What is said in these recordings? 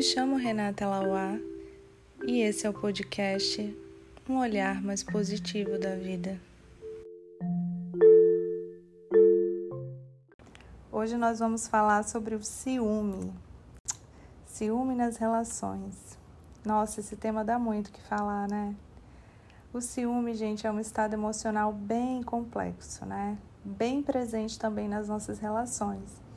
me chamo Renata Lauá e esse é o podcast Um Olhar Mais Positivo da Vida. Hoje nós vamos falar sobre o ciúme. Ciúme nas relações. Nossa, esse tema dá muito o que falar, né? O ciúme, gente, é um estado emocional bem complexo, né? Bem presente também nas nossas relações.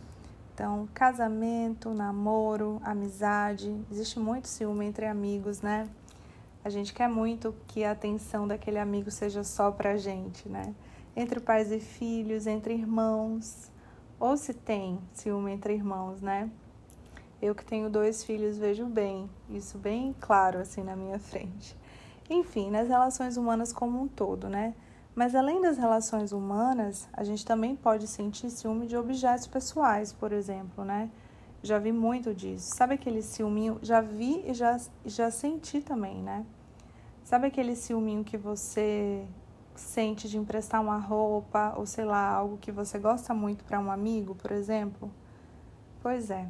Então, casamento, namoro, amizade, existe muito ciúme entre amigos, né? A gente quer muito que a atenção daquele amigo seja só pra gente, né? Entre pais e filhos, entre irmãos, ou se tem ciúme entre irmãos, né? Eu que tenho dois filhos vejo bem, isso bem claro assim na minha frente. Enfim, nas relações humanas como um todo, né? Mas além das relações humanas, a gente também pode sentir ciúme de objetos pessoais, por exemplo, né? Já vi muito disso. Sabe aquele ciúminho? Já vi e já, já senti também, né? Sabe aquele ciúminho que você sente de emprestar uma roupa ou sei lá, algo que você gosta muito para um amigo, por exemplo? Pois é,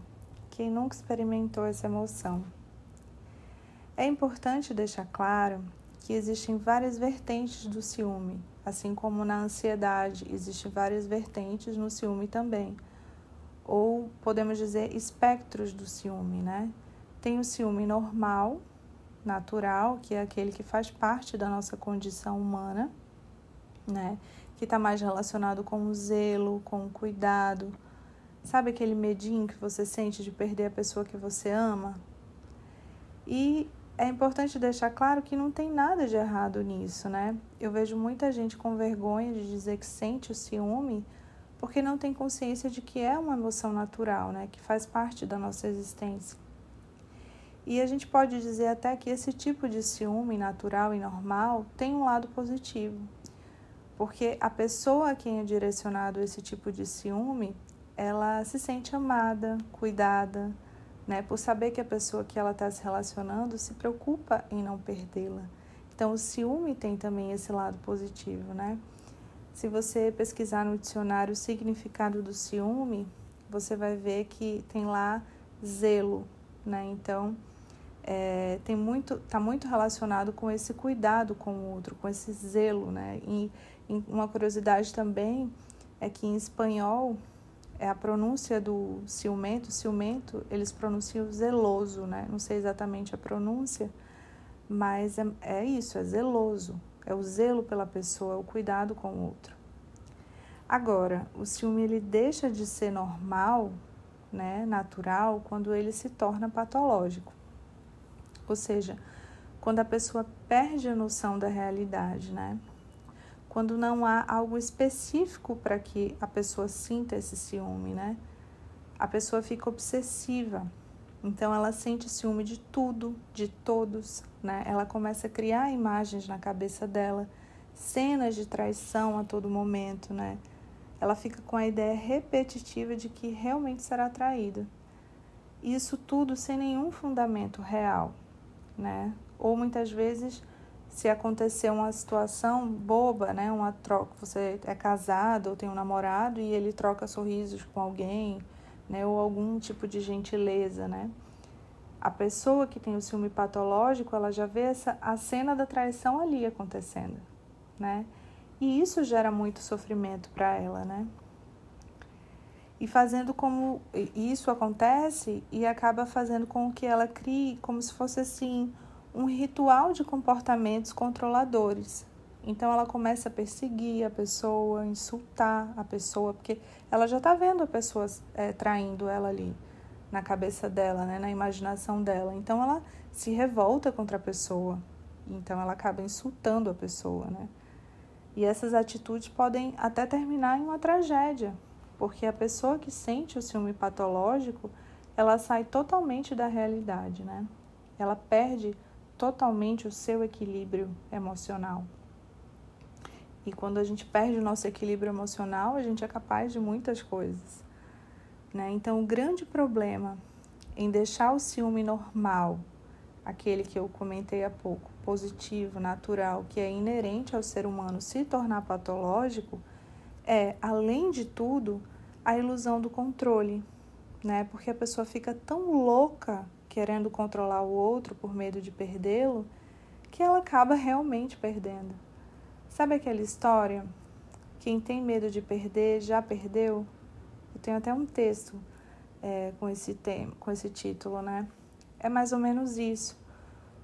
quem nunca experimentou essa emoção? É importante deixar claro que existem várias vertentes do ciúme, assim como na ansiedade existem várias vertentes no ciúme também. Ou podemos dizer espectros do ciúme, né? Tem o ciúme normal, natural, que é aquele que faz parte da nossa condição humana, né? Que está mais relacionado com o zelo, com o cuidado. Sabe aquele medinho que você sente de perder a pessoa que você ama? E é importante deixar claro que não tem nada de errado nisso, né? Eu vejo muita gente com vergonha de dizer que sente o ciúme porque não tem consciência de que é uma emoção natural, né? Que faz parte da nossa existência. E a gente pode dizer até que esse tipo de ciúme natural e normal tem um lado positivo. Porque a pessoa a quem é direcionado esse tipo de ciúme, ela se sente amada, cuidada, né? Por saber que a pessoa que ela está se relacionando se preocupa em não perdê-la. Então, o ciúme tem também esse lado positivo, né? Se você pesquisar no dicionário o significado do ciúme, você vai ver que tem lá zelo, né? Então, é, tem muito, está muito relacionado com esse cuidado com o outro, com esse zelo, né? E, e uma curiosidade também é que em espanhol é a pronúncia do ciumento, ciumento, eles pronunciam zeloso, né? Não sei exatamente a pronúncia, mas é, é isso, é zeloso. É o zelo pela pessoa, é o cuidado com o outro. Agora, o ciúme ele deixa de ser normal, né, natural, quando ele se torna patológico. Ou seja, quando a pessoa perde a noção da realidade, né? Quando não há algo específico para que a pessoa sinta esse ciúme, né? A pessoa fica obsessiva. Então ela sente ciúme de tudo, de todos, né? Ela começa a criar imagens na cabeça dela, cenas de traição a todo momento, né? Ela fica com a ideia repetitiva de que realmente será traída. Isso tudo sem nenhum fundamento real, né? Ou muitas vezes se acontecer uma situação boba, né, uma troca, você é casado ou tem um namorado e ele troca sorrisos com alguém, né, ou algum tipo de gentileza, né? A pessoa que tem o ciúme patológico, ela já vê essa a cena da traição ali acontecendo, né? E isso gera muito sofrimento para ela, né? E fazendo como isso acontece e acaba fazendo com que ela crie como se fosse assim um ritual de comportamentos controladores. Então ela começa a perseguir a pessoa, insultar a pessoa, porque ela já está vendo a pessoa é, traindo ela ali na cabeça dela, né, na imaginação dela. Então ela se revolta contra a pessoa. Então ela acaba insultando a pessoa, né? E essas atitudes podem até terminar em uma tragédia, porque a pessoa que sente o ciúme patológico, ela sai totalmente da realidade, né? Ela perde totalmente o seu equilíbrio emocional. E quando a gente perde o nosso equilíbrio emocional, a gente é capaz de muitas coisas. Né? Então, o grande problema em deixar o ciúme normal, aquele que eu comentei há pouco, positivo, natural, que é inerente ao ser humano, se tornar patológico, é, além de tudo, a ilusão do controle, né? Porque a pessoa fica tão louca querendo controlar o outro por medo de perdê-lo, que ela acaba realmente perdendo. Sabe aquela história? Quem tem medo de perder já perdeu? Eu tenho até um texto é, com esse tema, com esse título, né? É mais ou menos isso,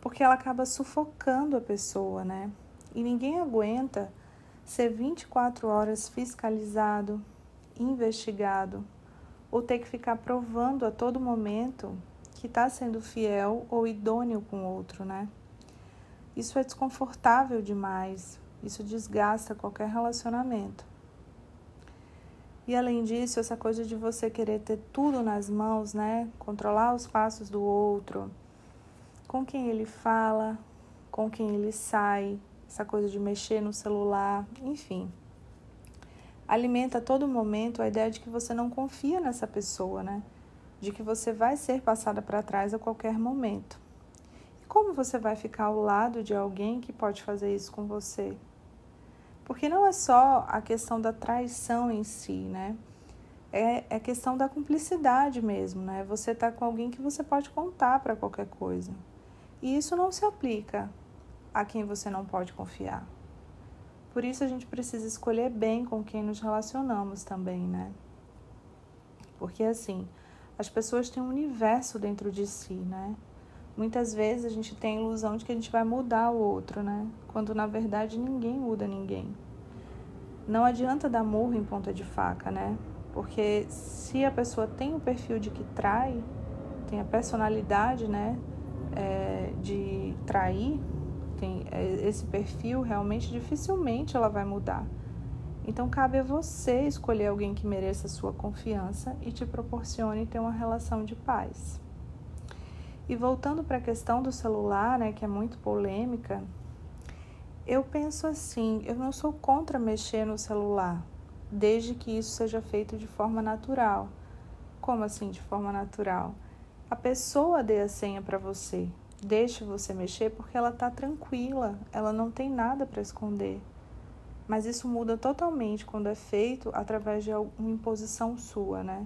porque ela acaba sufocando a pessoa, né? E ninguém aguenta ser 24 horas fiscalizado, investigado, ou ter que ficar provando a todo momento que está sendo fiel ou idôneo com o outro, né? Isso é desconfortável demais, isso desgasta qualquer relacionamento. E além disso, essa coisa de você querer ter tudo nas mãos, né? Controlar os passos do outro, com quem ele fala, com quem ele sai, essa coisa de mexer no celular, enfim. Alimenta a todo momento a ideia de que você não confia nessa pessoa, né? De que você vai ser passada para trás a qualquer momento. E como você vai ficar ao lado de alguém que pode fazer isso com você? Porque não é só a questão da traição em si, né? É, é questão da cumplicidade mesmo, né? Você tá com alguém que você pode contar para qualquer coisa. E isso não se aplica a quem você não pode confiar. Por isso a gente precisa escolher bem com quem nos relacionamos também, né? Porque assim, as pessoas têm um universo dentro de si, né? Muitas vezes a gente tem a ilusão de que a gente vai mudar o outro, né? Quando na verdade ninguém muda ninguém. Não adianta dar murro em ponta de faca, né? Porque se a pessoa tem o perfil de que trai, tem a personalidade, né, é, de trair, tem é, esse perfil, realmente dificilmente ela vai mudar. Então cabe a você escolher alguém que mereça sua confiança e te proporcione ter uma relação de paz. E voltando para a questão do celular, né, que é muito polêmica, eu penso assim, eu não sou contra mexer no celular, desde que isso seja feito de forma natural. Como assim de forma natural? A pessoa dê a senha para você, deixe você mexer porque ela está tranquila, ela não tem nada para esconder. Mas isso muda totalmente quando é feito através de uma imposição sua, né?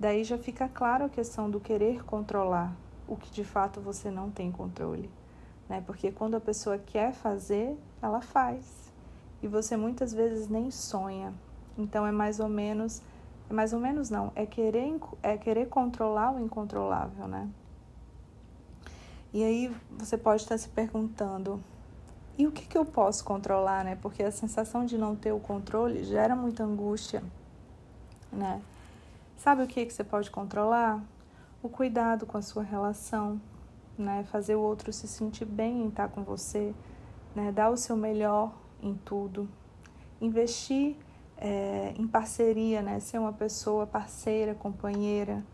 Daí já fica claro a questão do querer controlar o que de fato você não tem controle, né? Porque quando a pessoa quer fazer, ela faz. E você muitas vezes nem sonha. Então é mais ou menos, é mais ou menos não, é querer é querer controlar o incontrolável, né? E aí você pode estar se perguntando, e o que, que eu posso controlar, né? Porque a sensação de não ter o controle gera muita angústia, né? Sabe o que, que você pode controlar? o cuidado com a sua relação, né? Fazer o outro se sentir bem em estar com você, né? Dar o seu melhor em tudo. Investir é, em parceria, né? Ser uma pessoa parceira, companheira,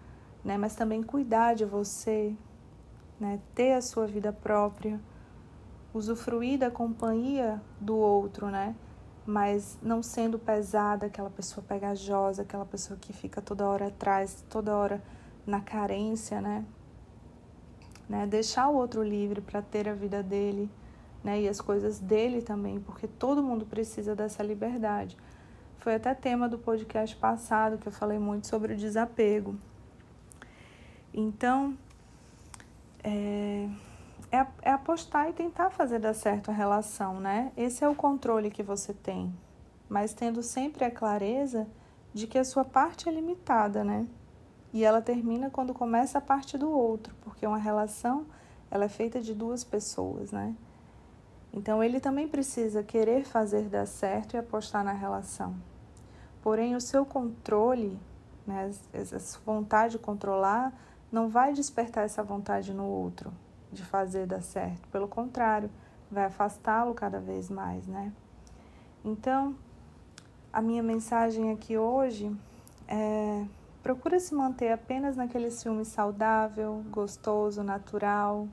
né? Mas também cuidar de você, né? Ter a sua vida própria, usufruir da companhia do outro, né? Mas não sendo pesada, aquela pessoa pegajosa, aquela pessoa que fica toda hora atrás, toda hora na carência, né? né? Deixar o outro livre para ter a vida dele, né? E as coisas dele também, porque todo mundo precisa dessa liberdade. Foi até tema do podcast passado que eu falei muito sobre o desapego. Então, é, é, é apostar e tentar fazer dar certo a relação, né? Esse é o controle que você tem, mas tendo sempre a clareza de que a sua parte é limitada, né? E ela termina quando começa a parte do outro, porque uma relação ela é feita de duas pessoas, né? Então ele também precisa querer fazer dar certo e apostar na relação. Porém, o seu controle, né, essa vontade de controlar, não vai despertar essa vontade no outro de fazer dar certo. Pelo contrário, vai afastá-lo cada vez mais, né? Então, a minha mensagem aqui hoje é Procura se manter apenas naquele ciúme saudável, gostoso, natural,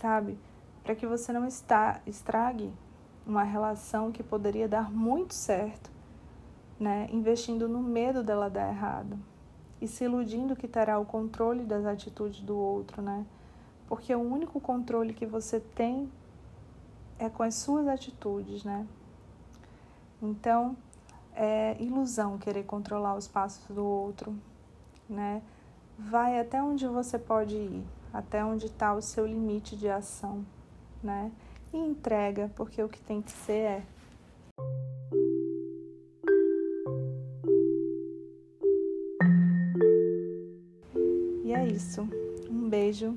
sabe? Para que você não está, estrague uma relação que poderia dar muito certo, né? Investindo no medo dela dar errado e se iludindo que terá o controle das atitudes do outro, né? Porque o único controle que você tem é com as suas atitudes, né? Então, é ilusão querer controlar os passos do outro, né? Vai até onde você pode ir, até onde está o seu limite de ação, né? E entrega, porque o que tem que ser é. E é isso. Um beijo